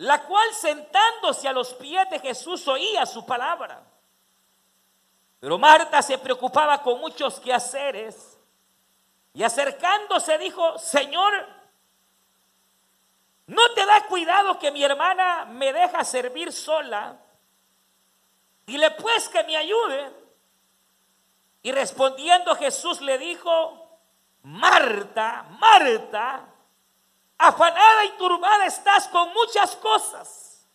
la cual sentándose a los pies de Jesús oía su palabra. Pero Marta se preocupaba con muchos quehaceres y acercándose dijo, Señor, ¿no te da cuidado que mi hermana me deja servir sola? Dile pues que me ayude. Y respondiendo Jesús le dijo, Marta, Marta, afanada y turbada estás con muchas cosas,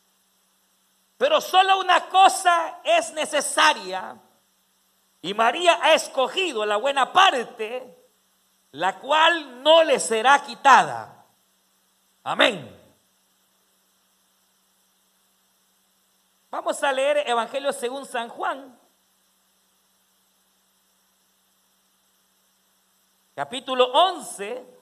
pero solo una cosa es necesaria. Y María ha escogido la buena parte, la cual no le será quitada. Amén. Vamos a leer Evangelio según San Juan. Capítulo 11.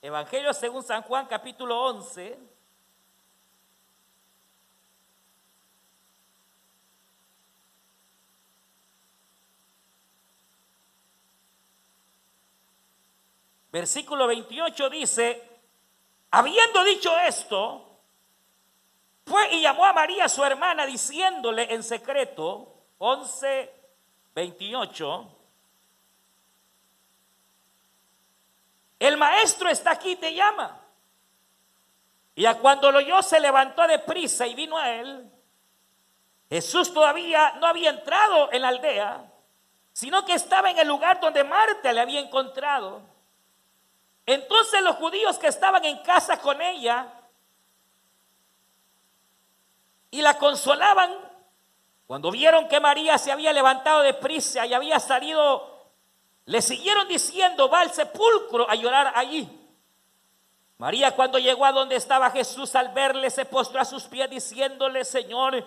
Evangelio según San Juan, capítulo 11. Versículo 28 dice, habiendo dicho esto, fue y llamó a María su hermana diciéndole en secreto, 11, 28, el maestro está aquí, te llama. Y a cuando lo oyó se levantó de prisa y vino a él. Jesús todavía no había entrado en la aldea, sino que estaba en el lugar donde Marta le había encontrado. Entonces los judíos que estaban en casa con ella y la consolaban, cuando vieron que María se había levantado de prisa y había salido, le siguieron diciendo, va al sepulcro a llorar allí. María cuando llegó a donde estaba Jesús al verle se postró a sus pies diciéndole, Señor,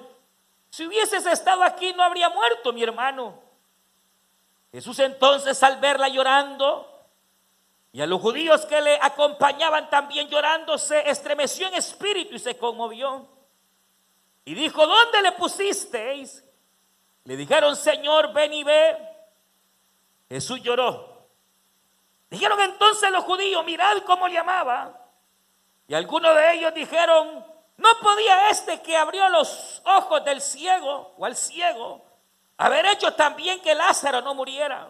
si hubieses estado aquí no habría muerto mi hermano. Jesús entonces al verla llorando, y a los judíos que le acompañaban también llorando, se estremeció en espíritu y se conmovió. Y dijo, ¿dónde le pusisteis? Le dijeron, Señor, ven y ve. Jesús lloró. Dijeron entonces los judíos, mirad cómo llamaba. Y algunos de ellos dijeron, ¿no podía este que abrió los ojos del ciego o al ciego haber hecho también que Lázaro no muriera?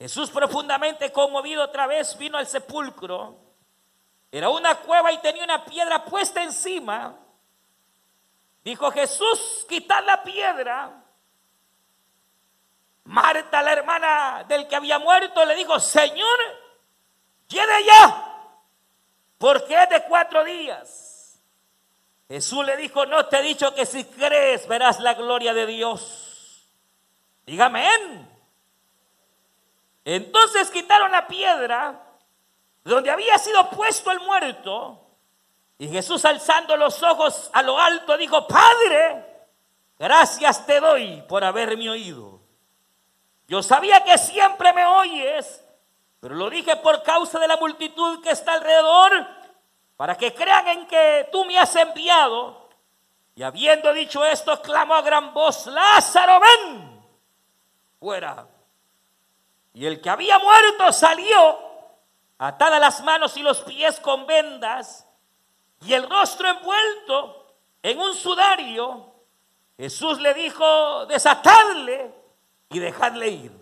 Jesús profundamente conmovido otra vez vino al sepulcro. Era una cueva y tenía una piedra puesta encima. Dijo Jesús, quitad la piedra. Marta, la hermana del que había muerto, le dijo, Señor, llene ya, porque es de cuatro días. Jesús le dijo, no te he dicho que si crees verás la gloria de Dios. Dígame. Entonces quitaron la piedra donde había sido puesto el muerto. Y Jesús alzando los ojos a lo alto dijo, Padre, gracias te doy por haberme oído. Yo sabía que siempre me oyes, pero lo dije por causa de la multitud que está alrededor, para que crean en que tú me has enviado. Y habiendo dicho esto, clamó a gran voz, Lázaro, ven fuera. Y el que había muerto salió, atadas las manos y los pies con vendas, y el rostro envuelto en un sudario. Jesús le dijo, desatadle y dejadle ir.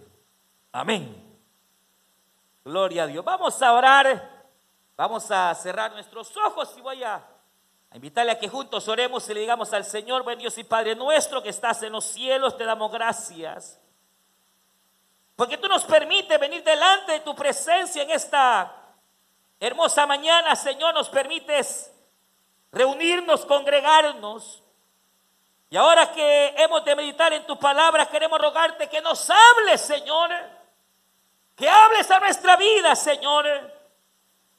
Amén. Gloria a Dios. Vamos a orar. Vamos a cerrar nuestros ojos y voy a, a, invitarle a que juntos oremos y le digamos al Señor, buen Dios y Padre nuestro que estás en los cielos, te damos gracias. Porque tú nos permites venir delante de tu presencia en esta hermosa mañana, Señor, nos permites reunirnos, congregarnos. Y ahora que hemos de meditar en tu palabra, queremos rogarte que nos hables, Señor. Que hables a nuestra vida, Señor.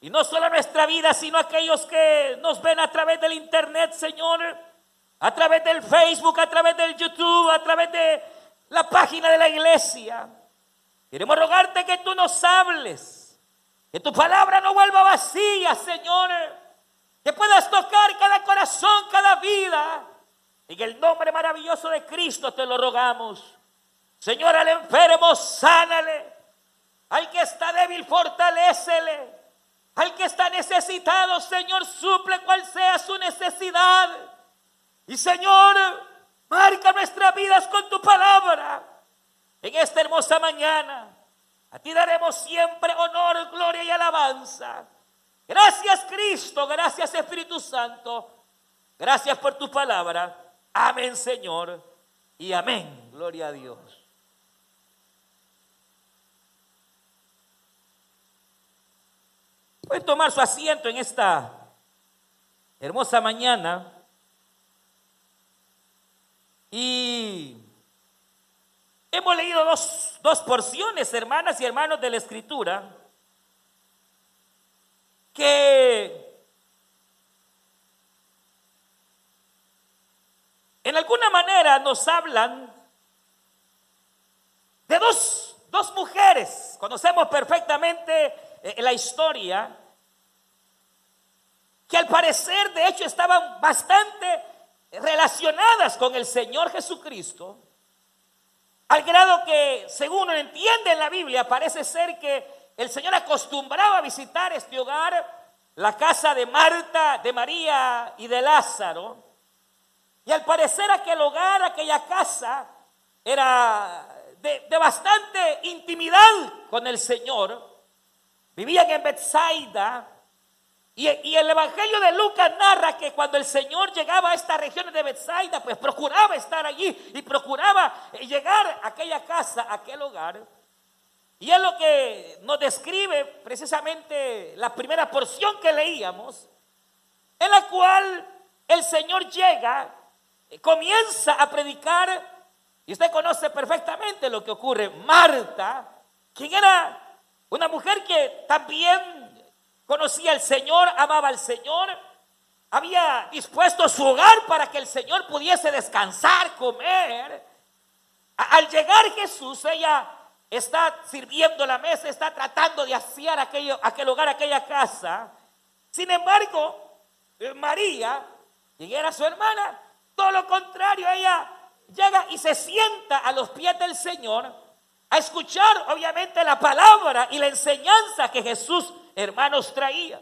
Y no solo a nuestra vida, sino a aquellos que nos ven a través del Internet, Señor. A través del Facebook, a través del YouTube, a través de la página de la iglesia. Queremos rogarte que tú nos hables, que tu palabra no vuelva vacía, Señor, que puedas tocar cada corazón, cada vida. En el nombre maravilloso de Cristo te lo rogamos. Señor, al enfermo, sánale. Al que está débil, fortalécele. Al que está necesitado, Señor, suple cual sea su necesidad. Y Señor, marca nuestras vidas con tu palabra. En esta hermosa mañana, a ti daremos siempre honor, gloria y alabanza. Gracias Cristo, gracias Espíritu Santo. Gracias por tu palabra. Amén, Señor. Y amén. Gloria a Dios. Pueden tomar su asiento en esta hermosa mañana. Y hemos leído dos, dos, porciones, hermanas y hermanos de la Escritura, que en alguna manera nos hablan de dos, dos mujeres. Conocemos perfectamente eh, la historia, que al parecer de hecho estaban bastante relacionadas con el Señor Jesucristo, al grado que, según uno entiende en la Biblia, parece ser que el Señor acostumbraba a visitar este hogar, la casa de Marta, de María y de Lázaro. Y al parecer aquel hogar, aquella casa, era de, bastante intimidad con el Señor. Vivían en Bethsaida. Y, el Evangelio de Lucas narra que cuando el Señor llegaba a estas regiones de Bethsaida, pues procuraba estar allí y procuraba llegar a aquella casa, a aquel hogar. Y es lo que nos describe precisamente la primera porción que leíamos, en la cual el Señor llega, comienza a predicar, y usted conoce perfectamente lo que ocurre. Marta, quien era una mujer que también conocía al Señor, amaba al Señor, había dispuesto su hogar para que el Señor pudiese descansar, comer. Al llegar Jesús, ella está sirviendo la mesa, está tratando de aquello, aquel hogar, aquella casa. Sin embargo, eh, María, quien era su hermana, todo lo contrario, ella llega y se sienta a los pies del Señor a escuchar obviamente la palabra y la enseñanza que Jesús, hermanos, traía.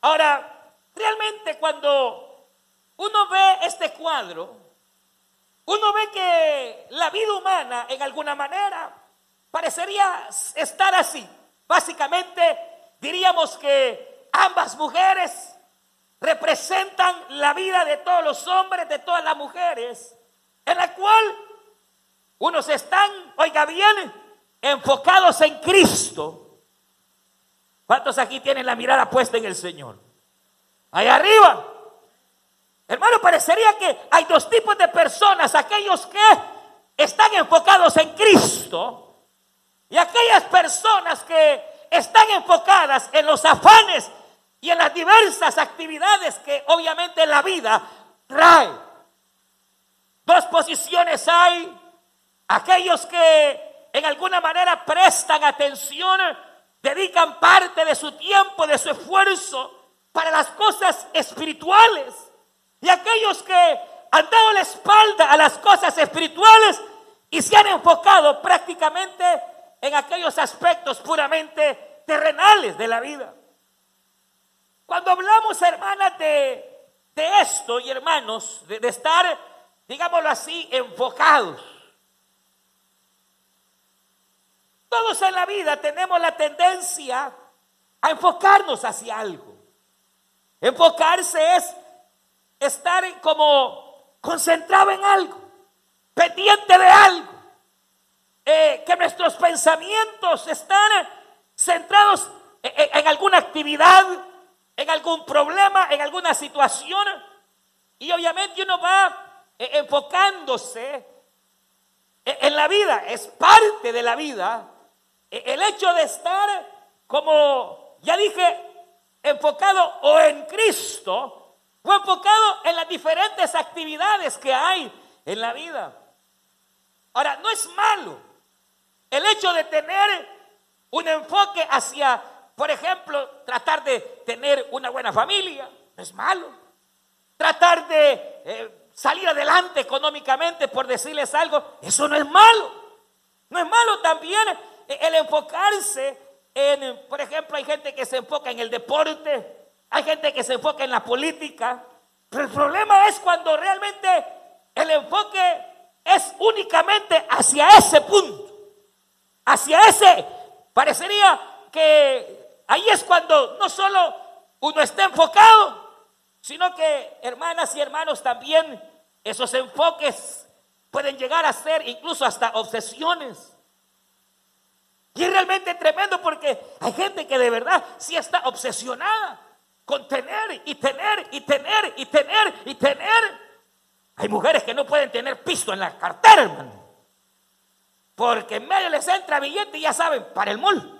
Ahora, realmente cuando uno ve este cuadro, uno ve que la vida humana en alguna manera parecería estar así. Básicamente diríamos que ambas mujeres representan la vida de todos los hombres, de todas las mujeres, en la cual unos están, oiga bien, enfocados en Cristo. ¿Cuántos aquí tienen la mirada puesta en el Señor? Allá arriba. Hermano, parecería que hay dos tipos de personas, aquellos que están enfocados en Cristo y aquellas personas que están enfocadas en los afanes y en las diversas actividades que obviamente la vida trae. Dos posiciones hay Aquellos que en alguna manera prestan atención, dedican parte de su tiempo, de su esfuerzo para las cosas espirituales. Y aquellos que han dado la espalda a las cosas espirituales y se han enfocado prácticamente en aquellos aspectos puramente terrenales de la vida. Cuando hablamos, hermanas, de, esto y hermanos, de estar, digámoslo así, enfocados Todos en la vida tenemos la tendencia a enfocarnos hacia algo. Enfocarse es estar como concentrado en algo, pendiente de algo. Eh, que nuestros pensamientos están centrados en, alguna actividad, en algún problema, en alguna situación. Y obviamente uno va eh, enfocándose en la vida, es parte de la vida e, el hecho de estar, como ya dije, enfocado o en Cristo o enfocado en las diferentes actividades que hay en la vida. Ahora, no es malo el hecho de tener un enfoque hacia, por ejemplo, tratar de tener una buena familia, no es malo. Tratar de eh, salir adelante económicamente, por decirles algo, eso no es malo. No es malo también el enfocarse en, por ejemplo, hay gente que se enfoca en el deporte, hay gente que se enfoca en la política, pero el problema es cuando realmente el enfoque es únicamente hacia ese punto, hacia ese, parecería que ahí es cuando no solo uno está enfocado, sino que hermanas y hermanos también esos enfoques pueden llegar a ser incluso hasta obsesiones. Y es realmente tremendo porque hay gente que de verdad sí está obsesionada con tener y tener y tener y tener y tener. Hay mujeres que no pueden tener piso en la cartera, hermano. Porque en medio les entra billete y ya saben, para el mall.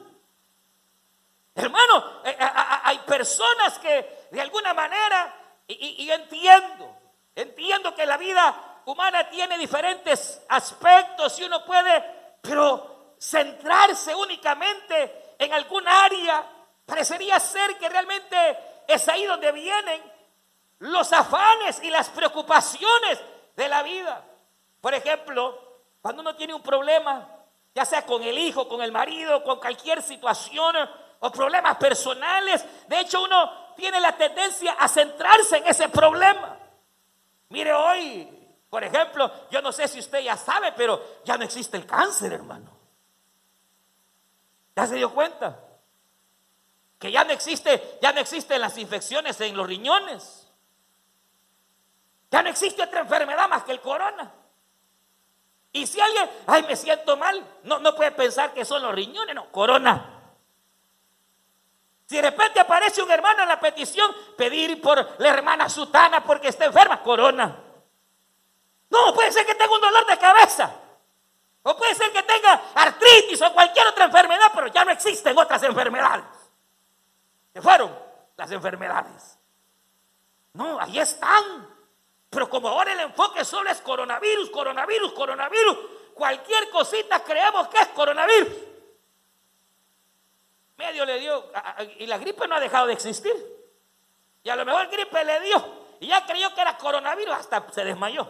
Hermano, eh, eh, hay personas que de alguna manera, y, y entiendo, entiendo que la vida humana tiene diferentes aspectos y uno puede, pero centrarse únicamente en algún área parecería ser que realmente es ahí donde vienen los afanes y las preocupaciones de la vida. Por ejemplo, cuando uno tiene un problema, ya sea con el hijo, con el marido, con cualquier situación o problemas personales, de hecho uno tiene la tendencia a centrarse en ese problema. Mire hoy, por ejemplo, yo no sé si usted ya sabe, pero ya no existe el cáncer, hermano. ¿Ya se dio cuenta? Que ya no existe, ya no existen las infecciones en los riñones. Ya no existe otra enfermedad más que el corona. Y si alguien, ay, me siento mal, no, no puede pensar que son los riñones, no, corona. Si de repente aparece un hermano en la petición, pedir por la hermana Sutana porque está enferma, corona. No, puede ser que tenga un dolor de cabeza. O puede ser que tenga artritis o cualquier otra enfermedad, pero ya no existen otras enfermedades. Se fueron las enfermedades. No, ahí están. Pero como ahora el enfoque solo es coronavirus, coronavirus, coronavirus, cualquier cosita creemos que es coronavirus. Medio le dio, y la gripe no ha dejado de existir. Y a lo mejor gripe le dio, y ya creyó que era coronavirus, hasta se desmayó.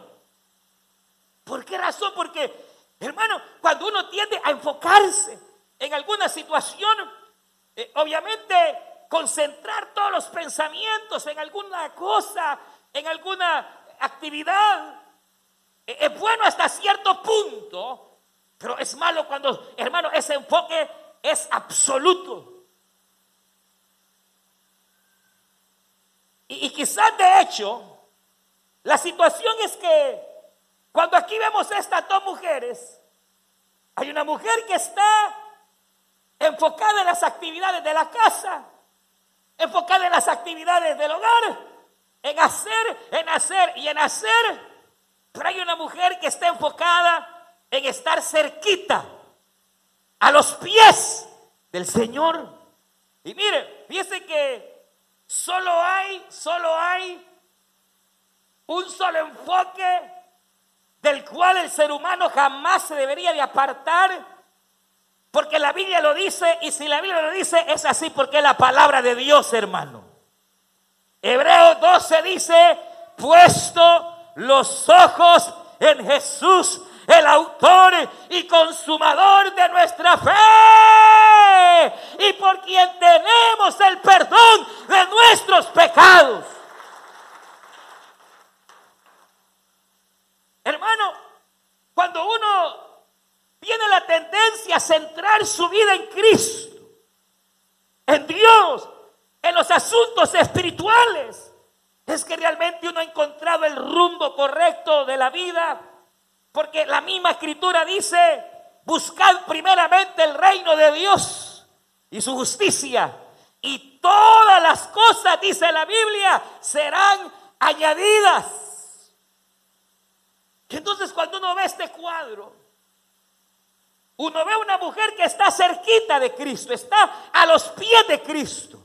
¿Por qué razón? Porque Hermano, cuando uno tiende a enfocarse en alguna situación, eh, obviamente concentrar todos los pensamientos en alguna cosa, en alguna actividad, eh, es bueno hasta cierto punto, pero es malo cuando, hermano, ese enfoque es absoluto. Y, quizás de hecho, la situación es que cuando aquí vemos estas dos mujeres, hay una mujer que está enfocada en las actividades de la casa, enfocada en las actividades del hogar, en hacer, en hacer y en hacer. Pero hay una mujer que está enfocada en estar cerquita, a los pies del Señor. Y mire, fíjese que solo hay, solo hay un solo enfoque del cual el ser humano jamás se debería de apartar, porque la Biblia lo dice, y si la Biblia lo dice, es así porque es la palabra de Dios, hermano. Hebreo 12 dice, puesto los ojos en Jesús, el autor y consumador de nuestra fe, y por quien tenemos el perdón de nuestros pecados. Hermano, cuando uno tiene la tendencia a centrar su vida en Cristo, en Dios, en los asuntos espirituales, es que realmente uno ha encontrado el rumbo correcto de la vida, porque la misma escritura dice, buscad primeramente el reino de Dios y su justicia, y todas las cosas, dice la Biblia, serán añadidas. Entonces cuando uno ve este cuadro, uno ve una mujer que está cerquita de Cristo, está a los pies de Cristo,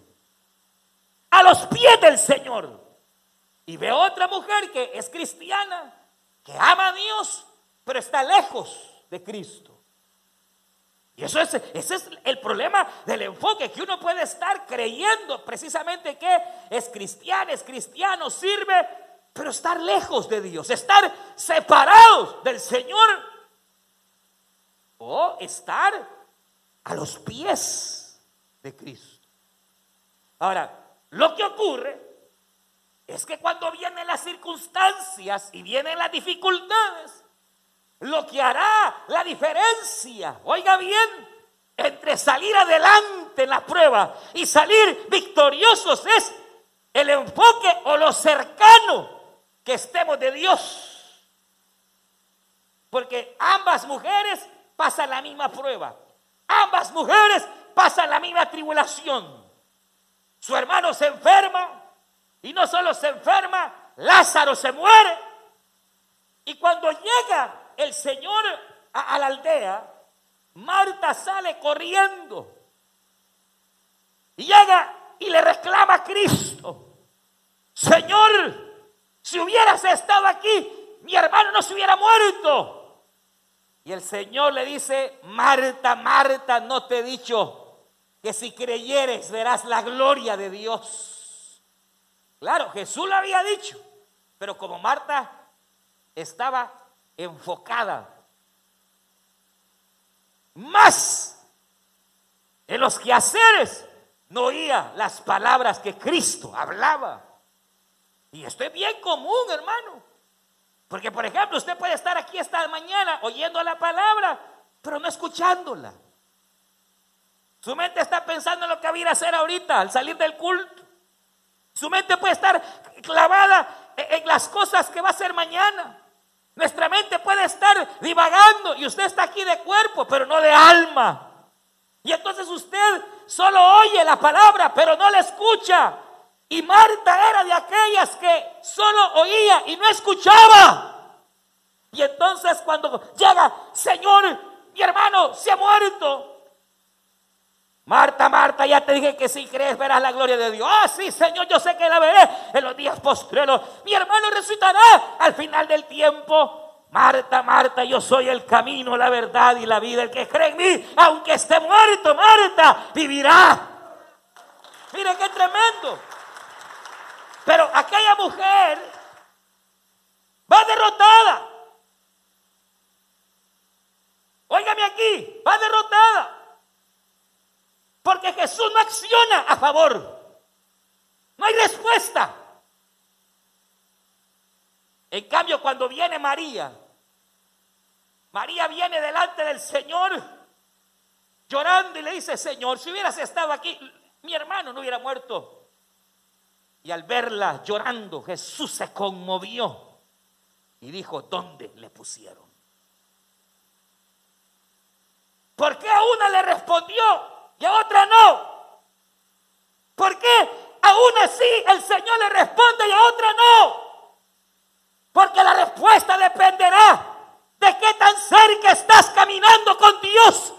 a los pies del Señor. Y ve otra mujer que es cristiana, que ama a Dios, pero está lejos de Cristo. Y eso es, ese es el problema del enfoque, que uno puede estar creyendo precisamente que es cristiano, es cristiano, sirve, pero estar lejos de Dios, estar separados del Señor o estar a los pies de Cristo. Ahora, lo que ocurre es que cuando vienen las circunstancias y vienen las dificultades, lo que hará la diferencia, oiga bien, entre salir adelante en la prueba y salir victoriosos es el enfoque o lo cercano que estemos de Dios. Porque ambas mujeres pasan la misma prueba. Ambas mujeres pasan la misma tribulación. Su hermano se enferma y no solo se enferma, Lázaro se muere. Y cuando llega el Señor a, la aldea, Marta sale corriendo y llega y le reclama a Cristo, Señor, si hubieras estado aquí, mi hermano no se hubiera muerto. Y el Señor le dice, Marta, Marta, no te he dicho que si creyeres verás la gloria de Dios. Claro, Jesús lo había dicho, pero como Marta estaba enfocada más en los quehaceres, no oía las palabras que Cristo hablaba. Y esto es bien común, hermano. Porque, por ejemplo, usted puede estar aquí esta mañana oyendo la palabra, pero no escuchándola. Su mente está pensando en lo que va a ir a hacer ahorita al salir del culto. Su mente puede estar clavada en las cosas que va a hacer mañana. Nuestra mente puede estar divagando y usted está aquí de cuerpo, pero no de alma. Y entonces usted solo oye la palabra, pero no la escucha. Y Marta era de aquellas que solo oía y no escuchaba. Y entonces cuando llega, Señor, mi hermano se ha muerto. Marta, Marta, ya te dije que si crees verás la gloria de Dios. Ah, sí, Señor, yo sé que la veré en los días postreros. Mi hermano resucitará al final del tiempo. Marta, Marta, yo soy el camino, la verdad y la vida. El que cree en mí, aunque esté muerto, Marta, vivirá. Mire qué tremendo. Pero aquella mujer va derrotada. Óigame aquí, va derrotada. Porque Jesús no acciona a favor. No hay respuesta. En cambio, cuando viene María, María viene delante del Señor llorando y le dice, Señor, si hubieras estado aquí, mi hermano no hubiera muerto. Y al verla llorando, Jesús se conmovió y dijo, ¿dónde le pusieron? ¿Por qué a una le respondió y a otra no? ¿Por qué a una sí el Señor le responde y a otra no? Porque la respuesta dependerá de qué tan cerca estás caminando con Dios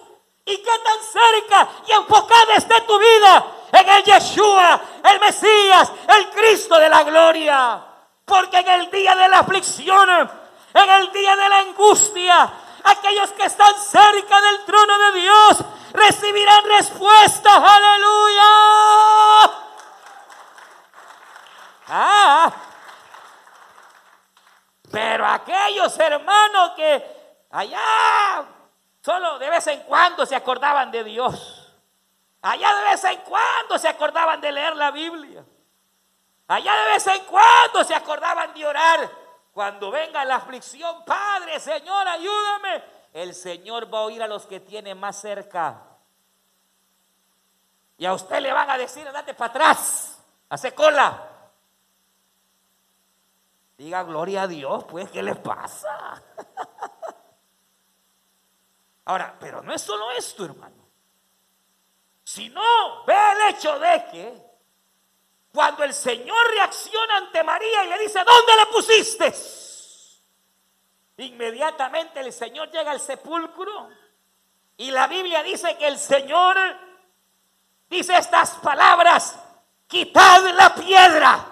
y qué tan cerca y enfocada esté tu vida en el Yeshua, el Mesías, el Cristo de la gloria. Porque en el día de la aflicción, en el día de la angustia, aquellos que están cerca del trono de Dios recibirán respuesta. Aleluya. Ah, pero aquellos hermanos que allá solo de vez en cuando se acordaban de Dios. Allá de vez en cuando se acordaban de leer la Biblia. Allá de vez en cuando se acordaban de orar. Cuando venga la aflicción, Padre, Señor, ayúdame. El Señor va a oír a los que tiene más cerca. Y a usted le van a decir, andate para atrás, hace cola. Diga gloria a Dios, pues, ¿qué le pasa? Ahora, pero no es solo esto, hermano. Si no, ve el hecho de que cuando el Señor reacciona ante María y le dice, ¿dónde le pusiste? Inmediatamente el Señor llega al sepulcro y la Biblia dice que el Señor dice estas palabras, quitad la piedra.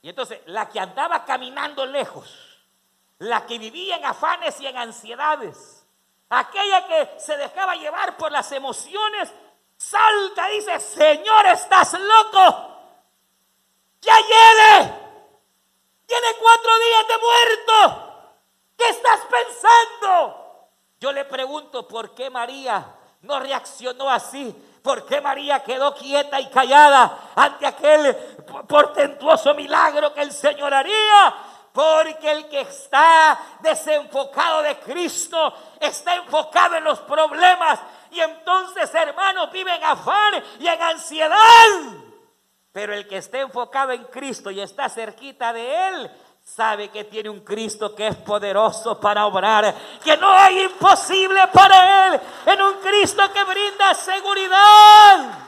Y entonces la que andaba caminando lejos, la que vivía en afanes y en ansiedades, Aquella que se dejaba llevar por las emociones, salta dice, Señor, estás loco. Ya llegue. Tiene cuatro días de muerto. ¿Qué estás pensando? Yo le pregunto por qué María no reaccionó así. ¿Por qué María quedó quieta y callada ante aquel portentuoso milagro que el Señor haría? Porque el que está desenfocado de Cristo está enfocado en los problemas. Y entonces, hermanos, vive en afán y en ansiedad. Pero el que esté enfocado en Cristo y está cerquita de Él, sabe que tiene un Cristo que es poderoso para obrar, que no hay imposible para Él, en un Cristo que brinda seguridad.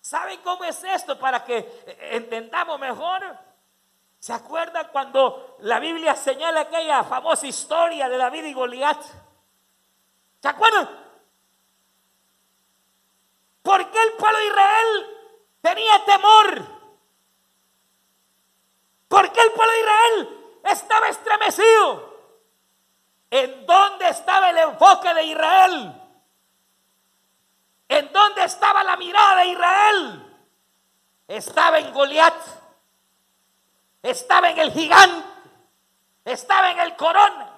¿Saben cómo es esto para que entendamos mejor? ¿Se acuerdan cuando la Biblia señala aquella famosa historia de David y Goliat? ¿Se acuerdan? ¿Por qué el pueblo de Israel tenía temor? ¿Por qué el pueblo de Israel estaba estremecido? ¿En dónde estaba el enfoque de Israel? ¿En dónde estaba la mirada de Israel? Estaba en Goliat, estaba en el gigante, estaba en el corona,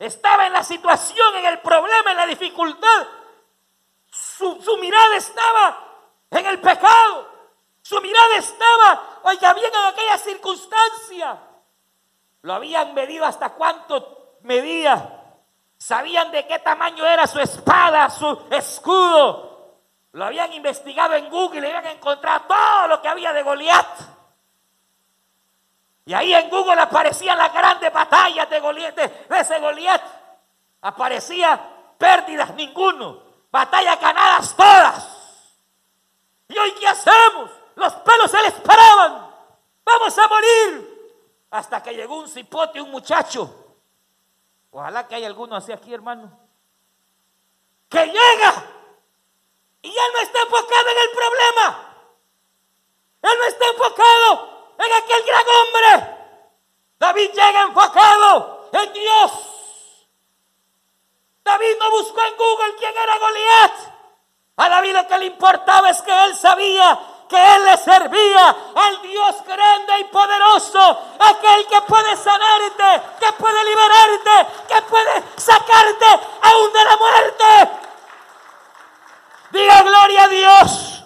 estaba en la situación, en el problema, en la dificultad. Su, mirada estaba en el pecado, su mirada estaba, oiga bien, en aquella circunstancia. Lo habían medido hasta cuánto medía. Sabían de qué tamaño era su espada, su escudo. Lo habían investigado en Google y habían encontrado todo lo que había de Goliat. Y ahí en Google aparecían las grandes batallas de, Goliat, de ese Goliat. Aparecía pérdidas ninguno, batallas ganadas todas. ¿Y hoy qué hacemos? Los pelos se les paraban. Vamos a morir. Hasta que llegó un cipote, un muchacho. Ojalá que haya alguno así aquí, hermano. Que llega. Y él no está enfocado en el problema. Él no está enfocado en aquel gran hombre. David llega enfocado en Dios. David buscó en Google quién era Goliat. A David lo que le importaba es que él sabía que él le servía al Dios grande y poderoso, aquel que puede sanarte, que puede liberarte, que puede sacarte aún de la muerte. Diga gloria a Dios.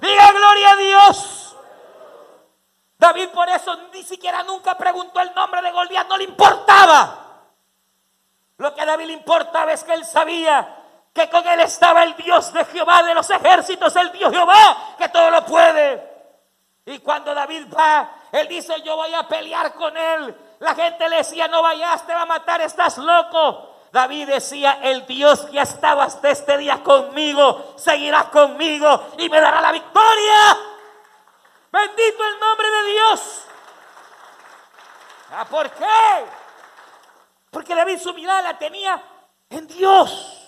Diga gloria a Dios. David por eso ni siquiera nunca preguntó el nombre de Goliat, no le importaba. Lo que a David le importaba es que él sabía que con él estaba el Dios de Jehová de los ejércitos, el Dios Jehová, que todo lo puede. Y cuando David va, él dice, yo voy a pelear con él. La gente le decía, no vayas, te va a matar, estás loco. David decía, el Dios que ha estado hasta este día conmigo, seguirá conmigo y me dará la victoria. Bendito el nombre de Dios. ¿Ah, ¿Por qué? Porque David su mirada la tenía en Dios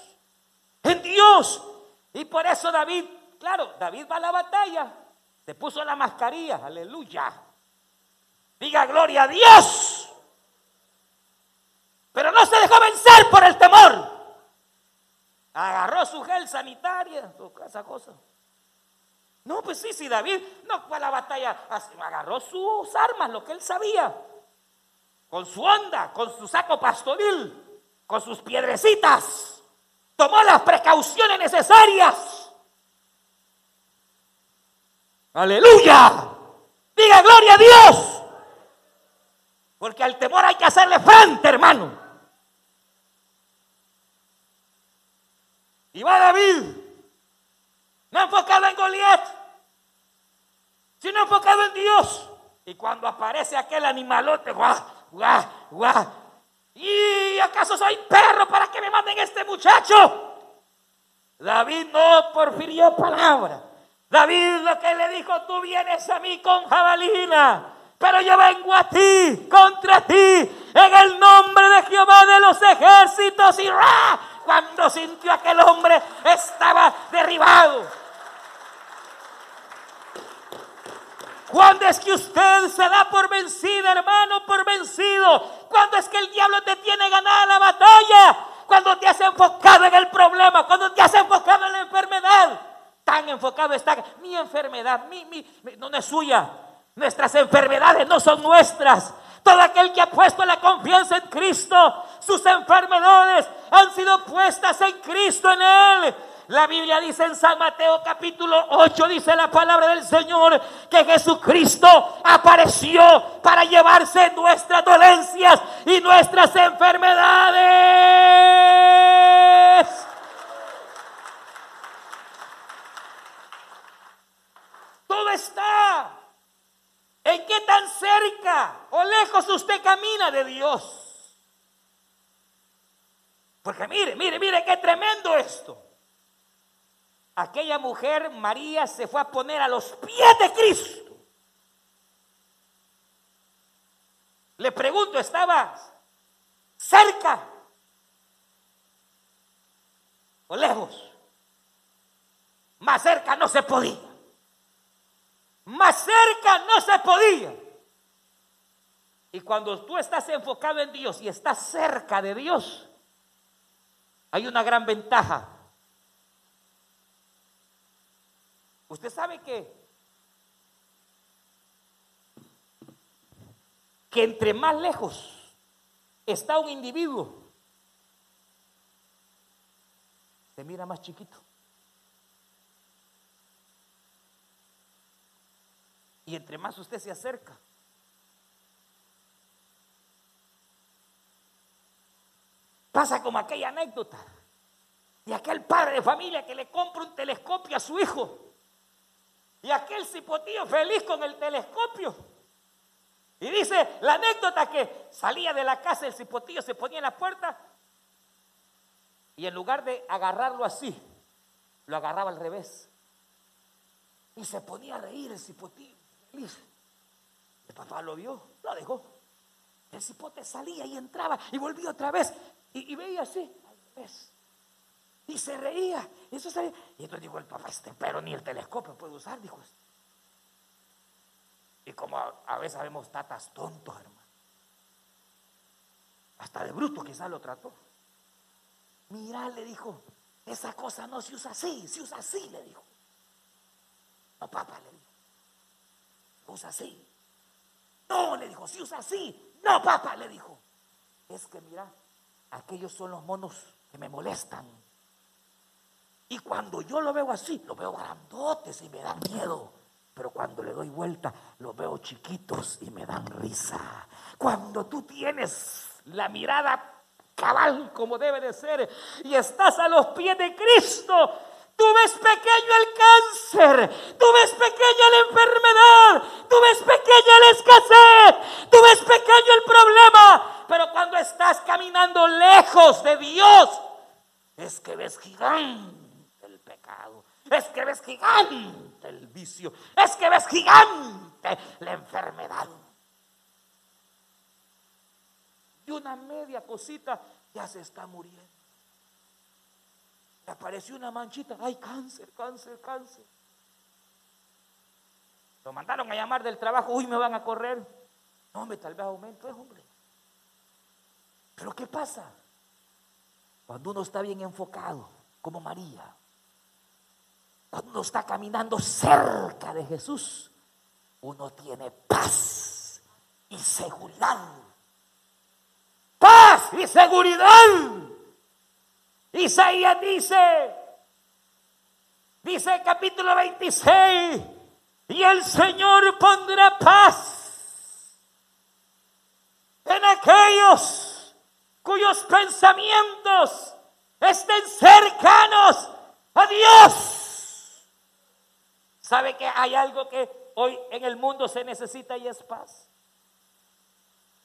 en Dios. Y por eso David, claro, David va a la batalla, se puso la mascarilla, aleluya. Diga gloria a Dios. Pero no se dejó vencer por el temor. Agarró su gel sanitaria, esa cosa. No, pues sí, sí, David no fue a la batalla, agarró sus armas, lo que él sabía, con su onda, con su saco pastoril, con sus piedrecitas tomó las precauciones necesarias. Aleluya. Diga gloria a Dios. Porque al temor hay que hacerle frente, hermano. Y va David, no enfocado en Goliat, sino enfocado en Dios. Y cuando aparece aquel animalote, guau, guau, guau, ¿Y acaso soy perro para que me manden este muchacho? David no porfirió palabra. David lo que le dijo, tú vienes a mí con jabalina, pero yo vengo a ti, contra ti, en el nombre de Jehová de los ejércitos. Y ¡ra! cuando sintió aquel hombre estaba derribado. ¿Cuándo es que usted se da por vencido, hermano, por vencido? ¿Cuándo es que el diablo te tiene ganada la batalla? Cuando te has enfocado en el problema, cuando te has enfocado en la enfermedad. Tan enfocado está mi enfermedad, mi, mi, no es suya. Nuestras enfermedades no son nuestras. Todo aquel que ha puesto la confianza en Cristo, sus enfermedades han sido puestas en Cristo en Él. La Biblia dice en San Mateo capítulo 8, dice la palabra del Señor, que Jesucristo apareció para llevarse nuestras dolencias y nuestras enfermedades. Todo está. ¿En qué tan cerca o lejos usted camina de Dios? Porque mire, mire, mire qué tremendo esto. Aquella mujer, María, se fue a poner a los pies de Cristo. Le pregunto, ¿estaba cerca o lejos? Más cerca no se podía. Más cerca no se podía. Y cuando tú estás enfocado en Dios y estás cerca de Dios, hay una gran ventaja. Usted sabe que que entre más lejos está un individuo, se mira más chiquito. Y entre más usted se acerca, pasa como aquella anécdota de aquel padre de familia que le compra un telescopio a su hijo. Y aquel cipotío feliz con el telescopio. Y dice la anécdota que salía de la casa, el cipotillo se ponía en la puerta y en lugar de agarrarlo así, lo agarraba al revés. Y se ponía a reír el cipotillo. El papá lo vio, lo dejó. El cipote salía y entraba y volvía otra vez. Y, veía así, Y se reía. Y eso salía. Y entonces dijo el papá, este pero ni el telescopio puede usar, dijo. Y como a, veces vemos tatas tontos, hermano. Hasta de bruto quizás lo trató. Mira, le dijo, esa cosa no se usa así, se usa así, le dijo. No, papá, le dijo usa así. No, le dijo, si usa así. No, papá, le dijo. Es que mira, aquellos son los monos que me molestan. Y cuando yo lo veo así, lo veo grandotes y me dan miedo. Pero cuando le doy vuelta, los veo chiquitos y me dan risa. Cuando tú tienes la mirada cabal como debe de ser y estás a los pies de Cristo, Tú ves pequeño el cáncer, tú ves pequeña la enfermedad, tú ves pequeña la escasez, tú ves pequeño el problema. Pero cuando estás caminando lejos de Dios, es que ves gigante es que ves gigante el vicio, es que ves gigante la enfermedad. Y una media cosita ya se está muriendo. Le apareció una manchita. Ay, cáncer, cáncer, cáncer. Lo mandaron a llamar del trabajo. Uy, me van a correr. No, hombre, tal vez aumento, es hombre. Pero ¿qué pasa? Cuando uno está bien enfocado, como María, cuando está caminando cerca de Jesús, uno tiene paz y seguridad. Paz y seguridad. Isaías dice, dice capítulo 26, y el Señor pondrá paz en aquellos cuyos pensamientos estén cercanos a Dios. ¿Sabe que hay algo que hoy en el mundo se necesita y es paz?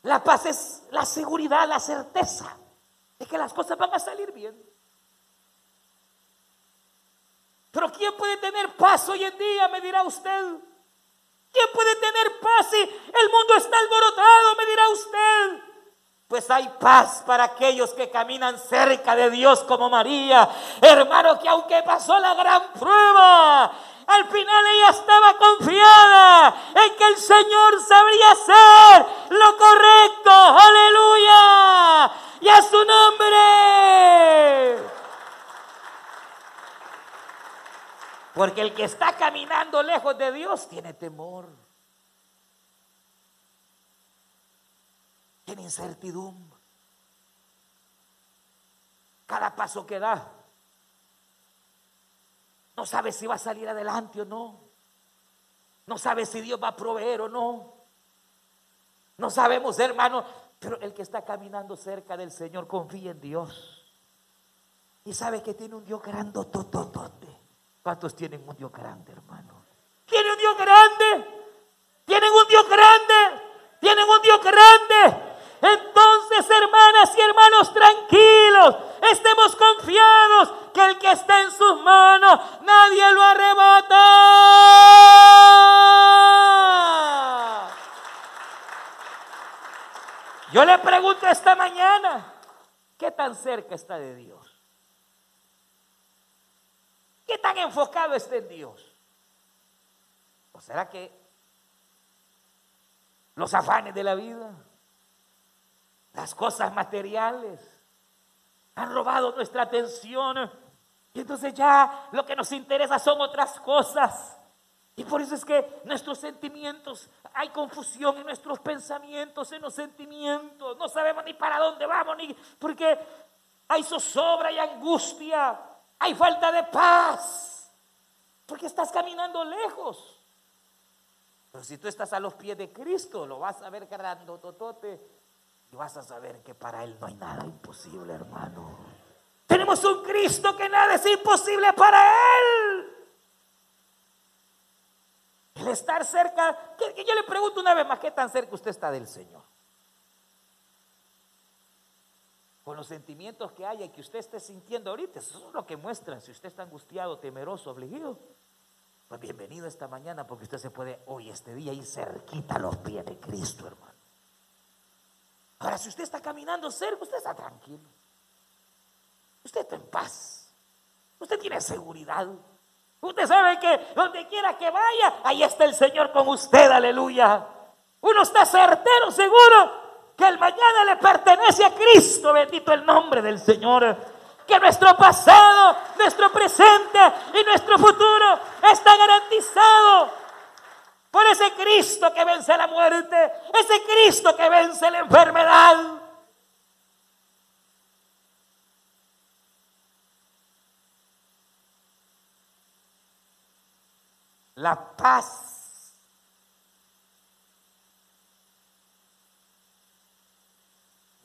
La paz es la seguridad, la certeza de que las cosas van a salir bien. Pero ¿quién puede tener paz hoy en día? Me dirá usted. ¿Quién puede tener paz si el mundo está alborotado? Me dirá usted. Pues hay paz para aquellos que caminan cerca de Dios como María. Hermano, que aunque pasó la gran prueba, al final ella estaba confiada en que el Señor sabría hacer lo correcto. Aleluya. Y a su nombre. Porque el que está caminando lejos de Dios tiene temor. tiene incertidumbre. Cada paso que da, no sabe si va a salir adelante o no. No sabe si Dios va a proveer o no. No sabemos, hermano, pero el que está caminando cerca del Señor confía en Dios. Y sabe que tiene un Dios grande. ¿Cuántos tienen un Dios grande, hermano? ¿Tiene un Dios grande? ¿Tienen un Dios grande? ¿Tienen un Dios grande? Entonces, hermanas y hermanos, tranquilos, estemos confiados que el que está en esta mañana, ¿qué tan cerca está de Dios? ¿Qué tan enfocado está en Dios? ¿O será que los afanes de la vida, las cosas materiales, han robado nuestra atención? Y entonces ya lo que nos interesa son otras cosas. Y por eso es que nuestros sentimientos, hay confusión en nuestros pensamientos, en los sentimientos. No sabemos ni para dónde vamos, ni porque hay zozobra y angustia. Hay falta de paz. Porque estás caminando lejos. Pero si tú estás a los pies de Cristo, lo vas a ver totote y vas a saber que para Él no hay nada imposible, hermano. Tenemos un Cristo que nada es imposible para Él. El estar cerca, que yo le pregunto una vez más, ¿qué tan cerca usted está del Señor? con los sentimientos que haya y que usted esté sintiendo ahorita. Eso es lo que muestra. Si usted está angustiado, temeroso, afligido, pues bienvenido esta mañana porque usted se puede hoy, este día, ir cerquita a los pies de Cristo, hermano. Ahora, si usted está caminando cerca, usted está tranquilo. Usted está en paz. Usted tiene seguridad. Usted sabe que donde quiera que vaya, ahí está el Señor con usted, aleluya. Uno está certero, seguro, que el mañana le pertenece a Cristo, bendito el nombre del Señor. Que nuestro pasado, nuestro presente y nuestro futuro está garantizado por ese Cristo que vence la muerte, ese Cristo que vence la enfermedad. La paz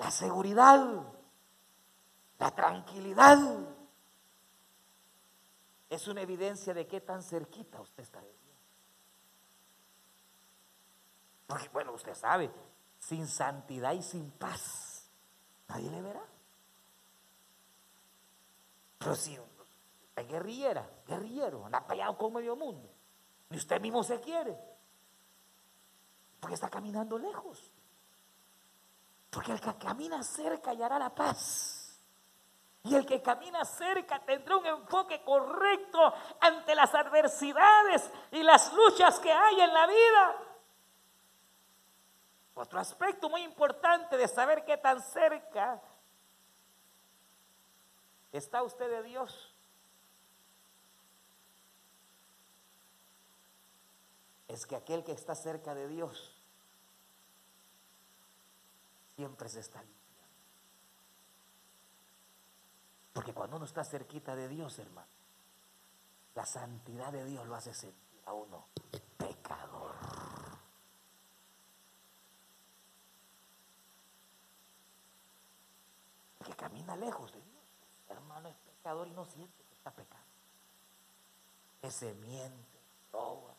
la seguridad, la tranquilidad. Es una evidencia de qué tan cerquita usted está de Dios. Porque bueno, usted sabe, sin santidad y sin paz, nadie le verá. Pero si es guerrillera, guerrillero, anda peleado con medio mundo, ni usted mismo se quiere, porque está caminando lejos. Porque el que camina cerca hallará la paz. Y el que camina cerca tendrá un enfoque correcto ante las adversidades y las luchas que hay en la vida. Otro aspecto muy importante de saber qué tan cerca está usted de Dios. Es que aquel que está cerca de Dios siempre se está limpiando. Porque cuando uno está cerquita de Dios, hermano, la santidad de Dios lo hace sentir a uno pecador. Que camina lejos de Dios, hermano, es pecador y no siente que está pecando. Que se miente, roba,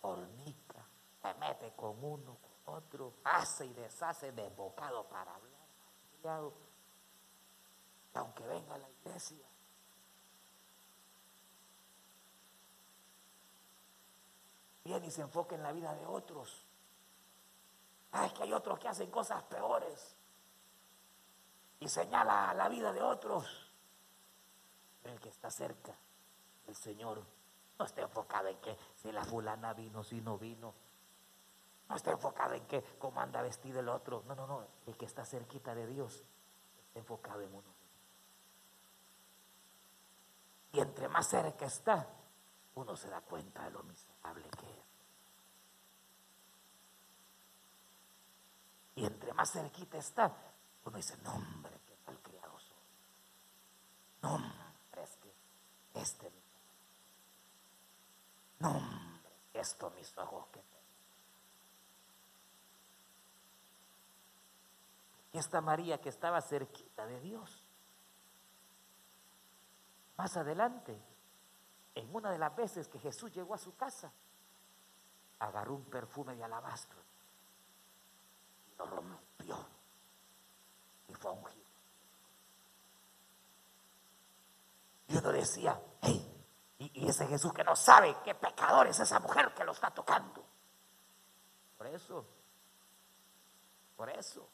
fornica, se mete con uno, otro hace y deshace de bocado para hablar. Aunque venga a la iglesia. Viene y se enfoca en la vida de otros. Ay, que hay otros que hacen cosas peores. Y señala la vida de otros. El que está cerca del Señor no está enfocado en que si la fulana vino, si no vino no está enfocado en que cómo anda vestido el otro. No, no, no. El que está cerquita de Dios está enfocado en uno. Y entre más cerca está, uno se da cuenta de lo miserable que es. Y entre más cerquita está, uno dice, no hombre, qué criado soy. No es que este, no esto mis ojos que Y esta María que estaba cerquita de Dios. Más adelante, en una de las veces que Jesús llegó a su casa, agarró un perfume de alabastro y lo rompió y fue ungido. Y uno decía, hey, y, ese Jesús que no sabe qué pecador es esa mujer que lo está tocando. Por eso, por eso,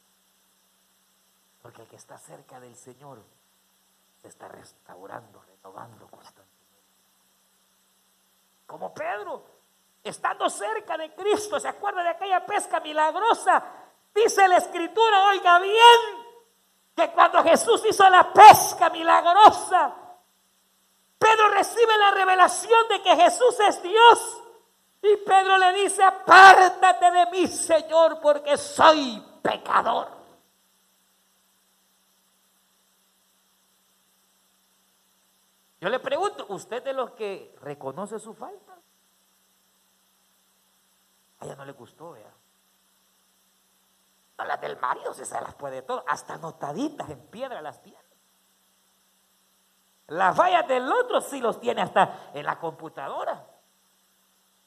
porque el que está cerca del Señor se está restaurando, renovando constantemente. Como Pedro, estando cerca de Cristo, ¿se acuerda de aquella pesca milagrosa? Dice la escritura, oiga bien, que cuando Jesús hizo la pesca milagrosa, Pedro recibe la revelación de que Jesús es Dios. Y Pedro le dice, apártate de mí, Señor, porque soy pecador. Yo le pregunto, ¿usted de los que reconoce su falta? A ella no le gustó, ¿verdad? A las del marido se las puede todo, hasta anotaditas en piedra las tiene. Las fallas del otro sí los tiene hasta en la computadora,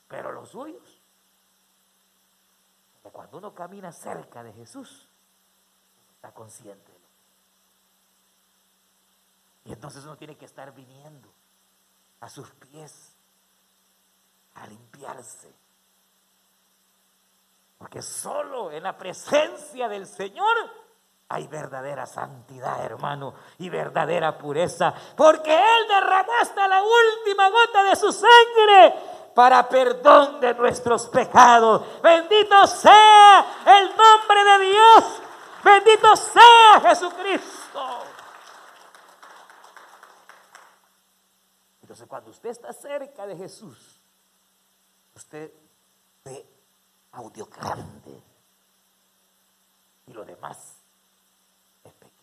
pero los suyos. Cuando uno camina cerca de Jesús, está consciente y entonces uno tiene que estar viniendo a sus pies a limpiarse. Porque solo en la presencia del Señor hay verdadera santidad, hermano, y verdadera pureza. Porque Él derramó hasta la última gota de su sangre para perdón de nuestros pecados. Bendito sea el nombre de Dios. Bendito sea Jesucristo. Entonces, cuando usted está cerca de Jesús, usted ve audio grande y lo demás es pequeño.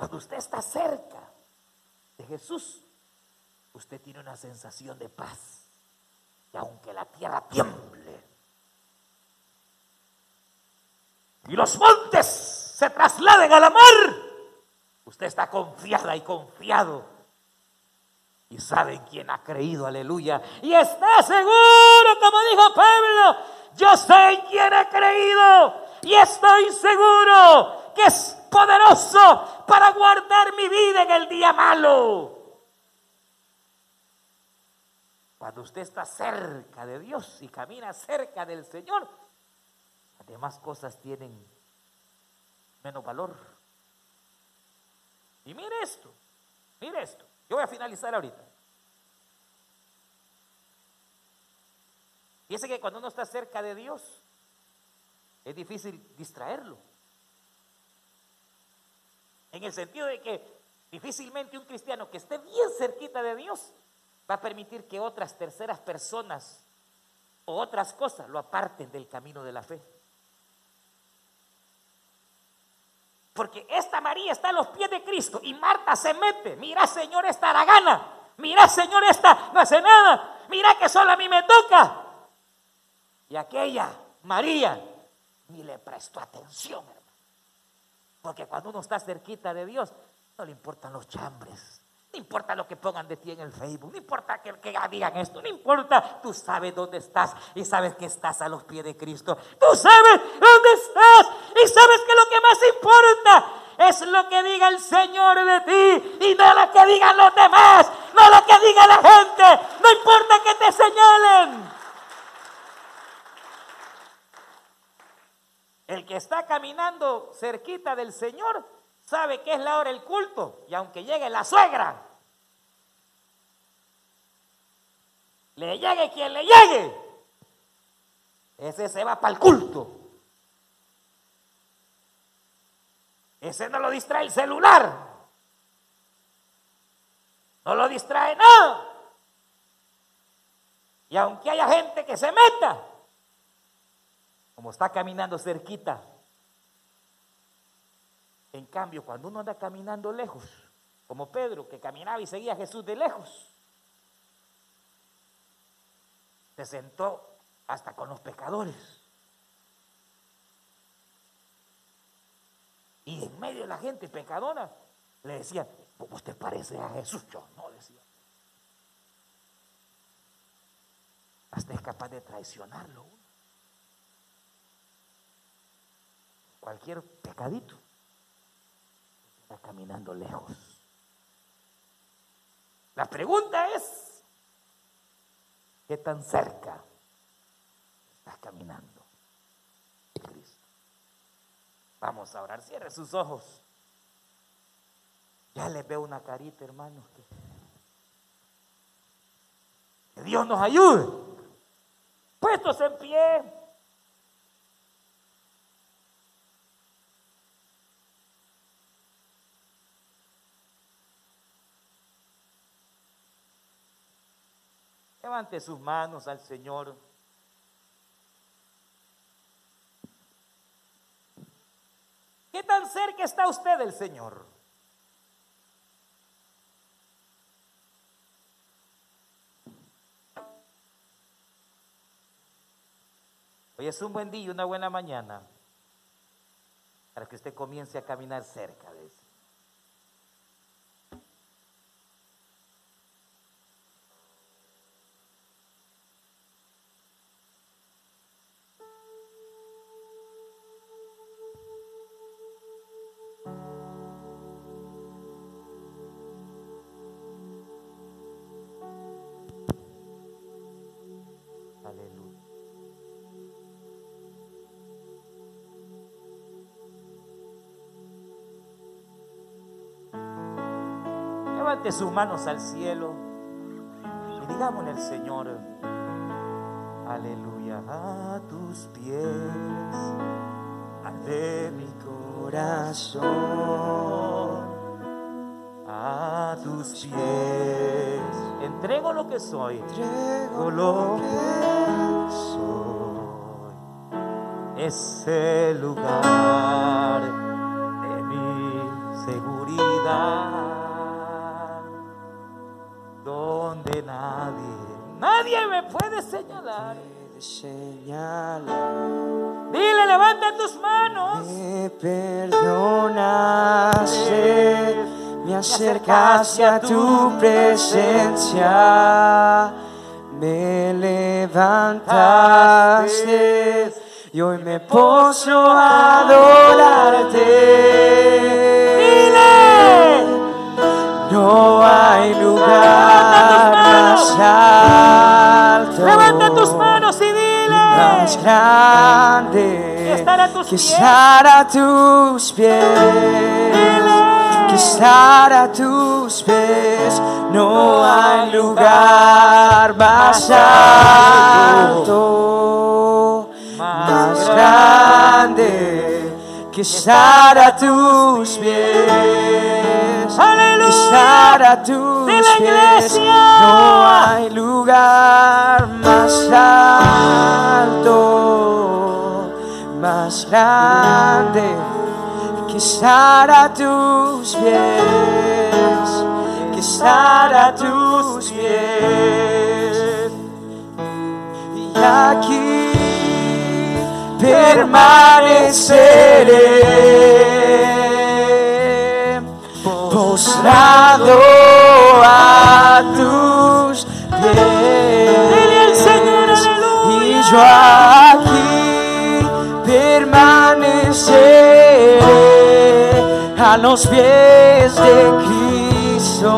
Cuando usted está cerca de Jesús, usted tiene una sensación de paz. Y aunque la tierra tiemble y los montes se trasladen a la mar, Usted está confiada y confiado. Y saben quién ha creído, aleluya. Y está seguro, como dijo Pablo, yo sé quién ha creído. Y estoy seguro que es poderoso para guardar mi vida en el día malo. Cuando usted está cerca de Dios y camina cerca del Señor, las demás cosas tienen menos valor. Y mire esto, mire esto. Yo voy a finalizar ahorita. Fíjese que cuando uno está cerca de Dios, es difícil distraerlo. En el sentido de que difícilmente un cristiano que esté bien cerquita de Dios va a permitir que otras terceras personas o otras cosas lo aparten del camino de la fe. Porque esta María está a los pies de Cristo y Marta se mete. Mira, Señor, esta gana. Mira, Señor, esta no hace nada. Mira que solo a mí me toca. Y aquella, María, ni le prestó atención. Porque cuando uno está cerquita de Dios, no le importan los chambres. No importa lo que pongan de ti en el Facebook, no importa que, digan esto, no importa. Tú sabes dónde estás y sabes que estás a los pies de Cristo. Tú sabes dónde estás y sabes que lo que más importa es lo que diga el Señor de ti y no lo que digan los demás, no lo que diga la gente. No importa que te señalen. El que está caminando cerquita del Señor sabe que es la hora del culto. Y aunque llegue la suegra, le llegue quien le llegue, ese se va para el culto. Ese no lo distrae el celular. No lo distrae nada. Y aunque haya gente que se meta, como está caminando cerquita. En cambio, cuando uno anda caminando lejos, como Pedro, que caminaba y seguía a Jesús de lejos, se sentó hasta con los pecadores. Y en medio de la gente pecadora le decían, ¿vos te pareces a Jesús? Yo no decía. Hasta es capaz de traicionarlo. Cualquier pecadito está caminando lejos. La pregunta es, ¿qué tan cerca estás caminando? Cristo. Vamos a orar, cierre sus ojos. Ya les veo una carita, hermanos. Que Dios nos ayude. Puestos en pie. Levante sus manos al Señor. ¿Qué tan cerca está usted del Señor? Hoy es un buen día, una buena mañana, para que usted comience a caminar cerca de. Levante sus manos al cielo y digámosle al Señor, aleluya, a tus pies, ante mi corazón, a tus pies, entrego lo que soy, entrego lo que soy, ese lugar de mi seguridad. Nadie. Me puede señalar. Dile, levanta tus manos. Me perdonaste, me acercaste a tu presencia, me levantaste. Y hoy me poso a adorarte. No hay lugar más alto. Levanta tus manos y dile. Más grande Que estar a tus que pies. estar a tus pies. Que estar a tus pies. No hay lugar más alto. Más grande que estar a tus pies. Aleluya. Estar a tus De la pies. iglesia. No hay lugar más alto, más grande que estar a tus pies. Que estar a tus pies. Y aquí permaneceré postrado a tus pies. Y yo aquí permaneceré a los pies de Cristo.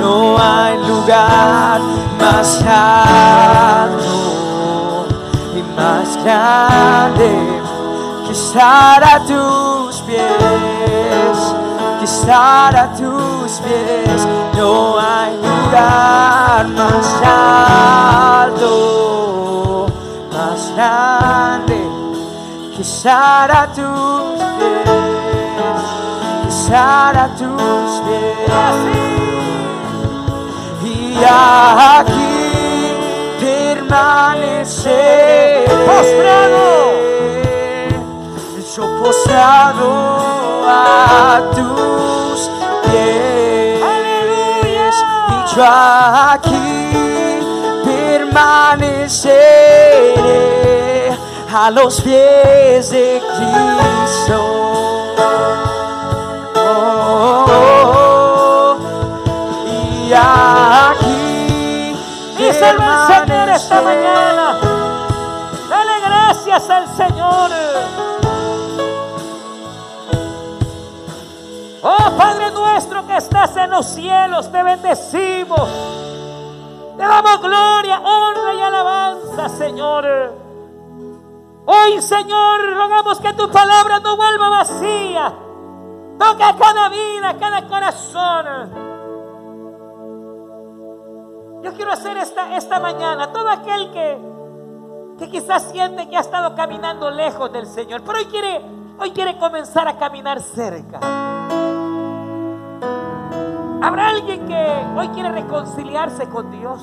No hay lugar más alto y más grande que estar a tus pies, que estar a tus pies. No hay lugar más alto, más grande que estar a tus pies, que estar a tus pies y aquí permaneceré. Postrado. Postrado a tus pies. Aleluya. Y yo aquí permaneceré a los pies de Cristo. Oh, oh, oh. y aquí Dice el Señor esta mañana. Dale gracias al Señor. Oh Padre nuestro que estás en los cielos, te bendecimos. Te damos gloria, honra y alabanza, Señor. Hoy, Señor, rogamos que tu palabra no vuelva vacía. Toca cada vida, cada corazón. Yo quiero hacer esta, esta mañana, todo aquel que, que quizás siente que ha estado caminando lejos del Señor, pero hoy quiere, hoy quiere comenzar a caminar cerca. ¿Habrá alguien que hoy quiere reconciliarse con Dios?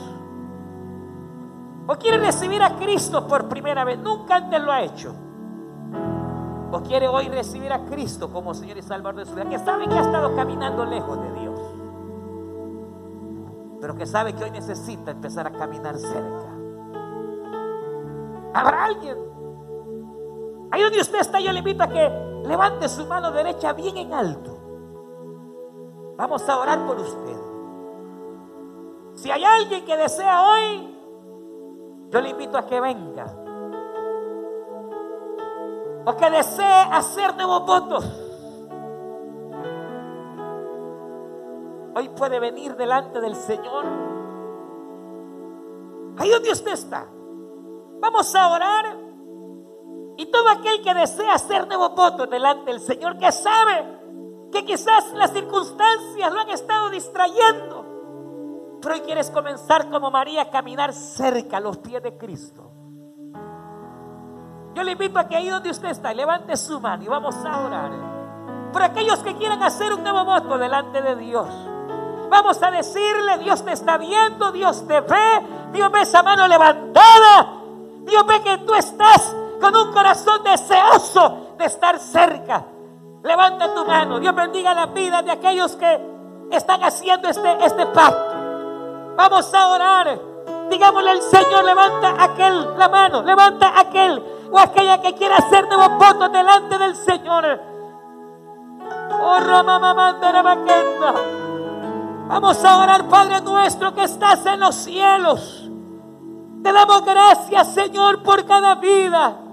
¿O quiere recibir a Cristo por primera vez? Nunca antes lo ha hecho. ¿O quiere hoy recibir a Cristo como Señor y Salvador de su vida? Que sabe que ha estado caminando lejos de Dios pero que sabe que hoy necesita empezar a caminar cerca. ¿Habrá alguien? Ahí donde usted está, yo le invito a que levante su mano derecha bien en alto. Vamos a orar por usted. Si hay alguien que desea hoy, yo le invito a que venga. O que desee hacer nuevos votos. Hoy puede venir delante del Señor. Ahí donde usted está. Vamos a orar. Y todo aquel que desea hacer nuevos votos delante del Señor, que sabe que quizás las circunstancias lo han estado distrayendo, pero hoy quieres comenzar como María a caminar cerca a los pies de Cristo. Yo le invito a que ahí donde usted está, levante su mano y vamos a orar. Por aquellos que quieran hacer un nuevo voto delante de Dios. Vamos a decirle, Dios te está viendo, Dios te ve, Dios ve esa mano levantada, Dios ve que tú estás con un corazón deseoso de estar cerca. Levanta tu mano, Dios bendiga la vida de aquellos que están haciendo este, este pacto. Vamos a orar. Digámosle al Señor, levanta aquel la mano, levanta aquel o aquella que quiera hacer nuevos votos delante del Señor. Oh, Baquenda. Vamos a orar, Padre nuestro que estás en los cielos. Te damos gracias, Señor, por cada vida.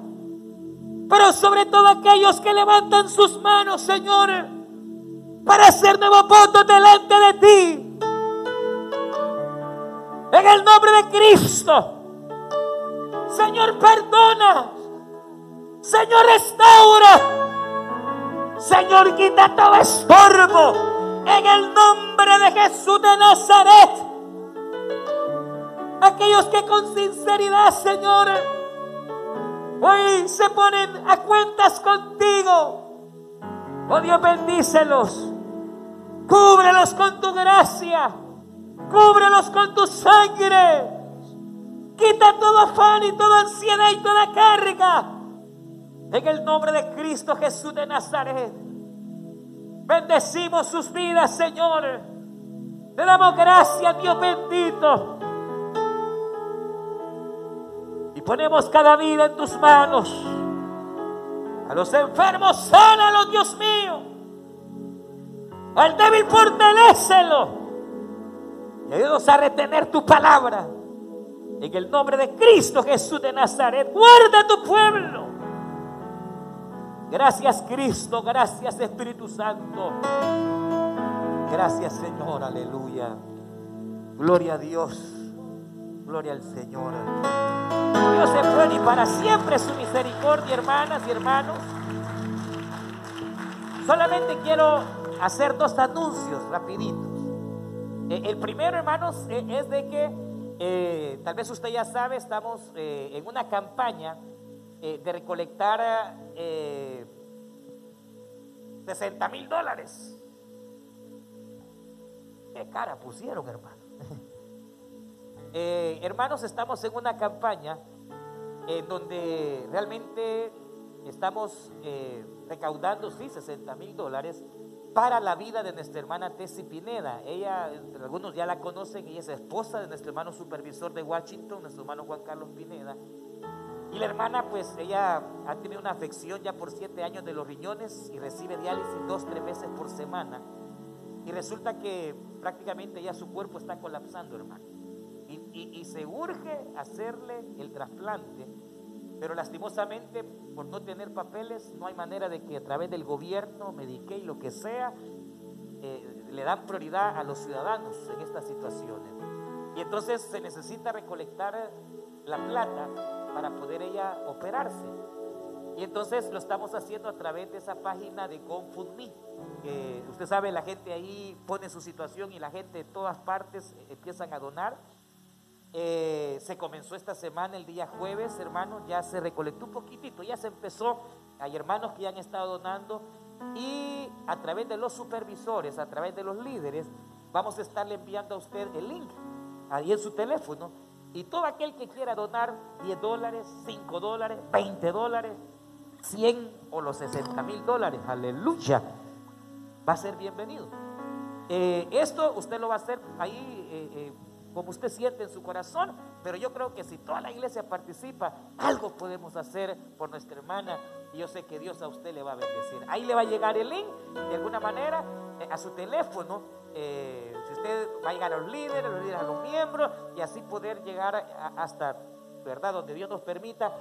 Pero sobre todo aquellos que levantan sus manos, Señor, para hacer nuevos votos delante de ti. En el nombre de Cristo. Señor, perdona. Señor, restaura. Señor, quita todo estorbo. En el nombre de Jesús de Nazaret. Aquellos que con sinceridad, Señor, hoy se ponen a cuentas contigo. Oh Dios, bendícelos. Cúbrelos con tu gracia. Cúbrelos con tu sangre. Quita todo afán y toda ansiedad y toda carga. En el nombre de Cristo Jesús de Nazaret. Bendecimos sus vidas, Señor. Te damos gracias, Dios bendito. Ponemos cada vida en tus manos. A los enfermos, sánalos, Dios mío. Al débil, fortalécelo. Y ayúdanos a retener tu palabra. En el nombre de Cristo Jesús de Nazaret, guarda tu pueblo. Gracias Cristo, gracias Espíritu Santo. Gracias Señor, aleluya. Gloria a Dios, gloria al Señor. Dios es bueno y para siempre su misericordia, hermanas y hermanos. Solamente quiero hacer dos anuncios rapiditos. Eh, El primero, hermanos, eh, es de que eh, tal vez usted ya sabe, estamos en una campaña de recolectar eh, 60 mil dólares. Qué cara pusieron, hermano. Eh, hermanos, estamos en una campaña en donde realmente estamos eh, recaudando, sí, 60 mil dólares para la vida de nuestra hermana Tessie Pineda. Ella, algunos ya la conocen, ella es esposa de nuestro hermano supervisor de Washington, nuestro hermano Juan Carlos Pineda. Y la hermana, pues ella ha tenido una afección ya por siete años de los riñones y recibe diálisis dos, tres veces por semana. Y resulta que prácticamente ya su cuerpo está colapsando, hermano. Y, se urge hacerle el trasplante, pero lastimosamente por no tener papeles no hay manera de que a través del gobierno, Medicaid, lo que sea, eh, le dan prioridad a los ciudadanos en estas situaciones. Y entonces se necesita recolectar la plata para poder ella operarse. Y entonces lo estamos haciendo a través de esa página de GoFundMe. usted sabe, la gente ahí pone su situación y la gente de todas partes empiezan a donar. Eh, se comenzó esta semana, el día jueves, hermanos, ya se recolectó un poquitito, ya se empezó. Hay hermanos que ya han estado donando y a través de los supervisores, a través de los líderes, vamos a estarle enviando a usted el link ahí en su teléfono y todo aquel que quiera donar 10 dólares, 5 dólares, 20 dólares, 100 o los 60 mil dólares, aleluya, va a ser bienvenido. Eh, esto usted lo va a hacer ahí eh, como usted siente en su corazón, pero yo creo que si toda la iglesia participa, algo podemos hacer por nuestra hermana y yo sé que Dios a usted le va a bendecir. Ahí le va a llegar el link de alguna manera a su teléfono eh, si usted va a llegar a los líderes, los líderes a los miembros y así poder llegar hasta, ¿verdad? Donde Dios nos permita.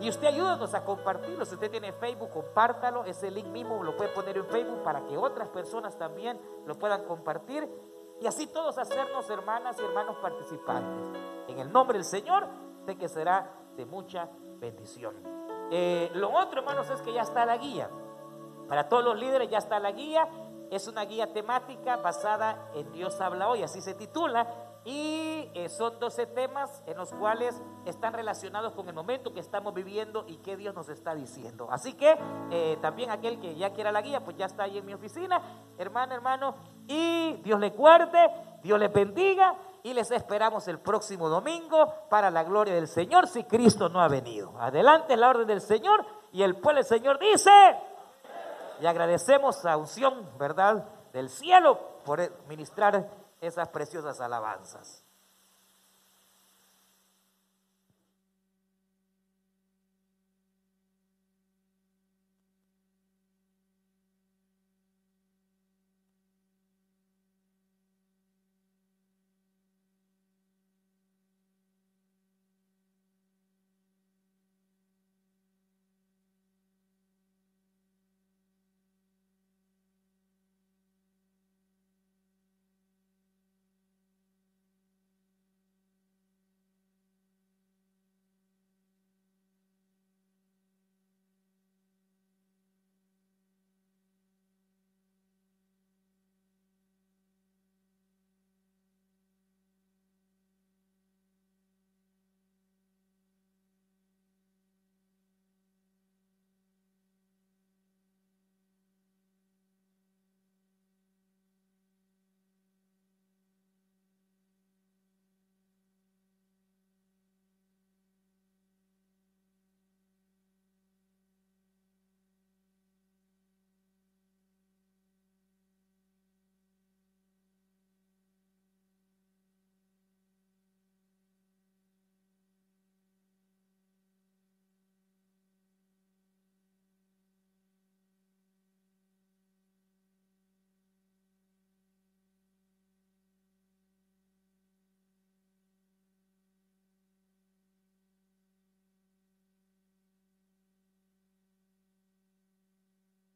Y usted ayúdanos a compartirlo. Si usted tiene Facebook, compártalo. Ese link mismo lo puede poner en Facebook para que otras personas también lo puedan compartir. Y así todos hacernos hermanas y hermanos participantes. En el nombre del Señor, sé que será de mucha bendición. Eh, lo otro, hermanos, es que ya está la guía. Para todos los líderes ya está la guía es una guía temática basada en Dios habla hoy, así se titula, y eh, son 12 temas en los cuales están relacionados con el momento que estamos viviendo y qué Dios nos está diciendo. Así que eh, también aquel que ya quiera la guía, pues ya está ahí en mi oficina, hermano, hermano, y Dios le guarde, Dios le bendiga y les esperamos el próximo domingo para la gloria del Señor si Cristo no ha venido. Adelante la orden del Señor y el pueblo del Señor dice... Y agradecemos a unción, ¿verdad?, del cielo por ministrar esas preciosas alabanzas.